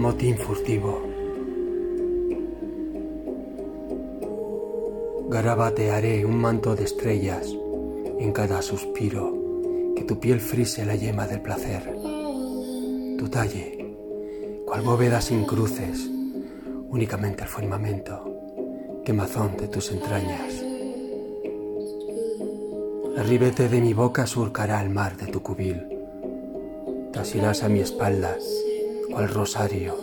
motín furtivo. Garabatearé un manto de estrellas en cada suspiro, que tu piel frise la yema del placer. Tu talle, cual bóveda sin cruces, únicamente el firmamento, quemazón de tus entrañas. El ribete de mi boca surcará el mar de tu cubil. Te asirás a mi espalda, cual rosario,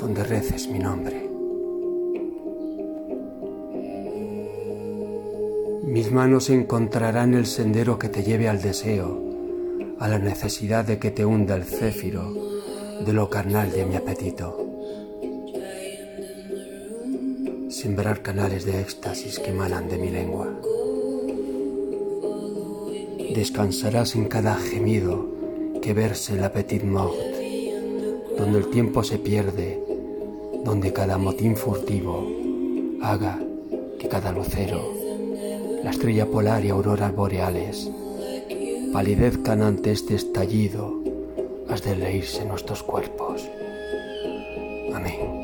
donde reces mi nombre. Mis manos encontrarán el sendero que te lleve al deseo, a la necesidad de que te hunda el céfiro de lo carnal de mi apetito. Sembrar canales de éxtasis que emanan de mi lengua. Descansarás en cada gemido que verse la petit mort, donde el tiempo se pierde, donde cada motín furtivo haga que cada lucero, la estrella polar y auroras boreales, palidezcan ante este estallido, has de leírse nuestros cuerpos. Amén.